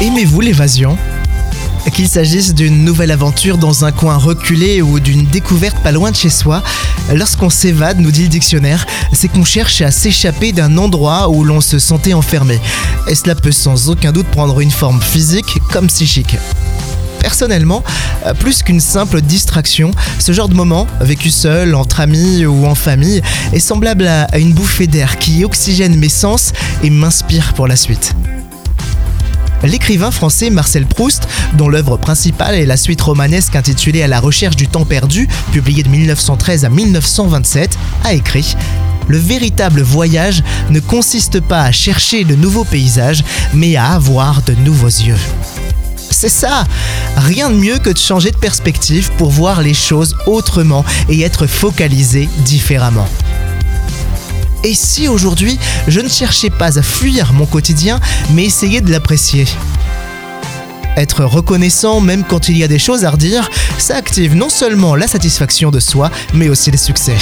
Aimez-vous l'évasion? Qu'il s'agisse d'une nouvelle aventure dans un coin reculé ou d'une découverte pas loin de chez soi, lorsqu'on s'évade, nous dit le dictionnaire, c'est qu'on cherche à s'échapper d'un endroit où l'on se sentait enfermé. Et cela peut sans aucun doute prendre une forme physique comme psychique. Personnellement, euh, plus qu'une simple distraction, ce genre de moment, vécu seul, entre amis ou en famille, est semblable à une bouffée d'air qui oxygène mes sens et m'inspire pour la suite. L'écrivain français Marcel Proust, dont l'œuvre principale est la suite romanesque intitulée À la recherche du temps perdu, publiée de 1913 à 1927, a écrit le véritable voyage ne consiste pas à chercher de nouveaux paysages, mais à avoir de nouveaux yeux. C'est ça Rien de mieux que de changer de perspective pour voir les choses autrement et être focalisé différemment. Et si aujourd'hui, je ne cherchais pas à fuir mon quotidien, mais essayer de l'apprécier être reconnaissant même quand il y a des choses à redire, ça active non seulement la satisfaction de soi, mais aussi le succès.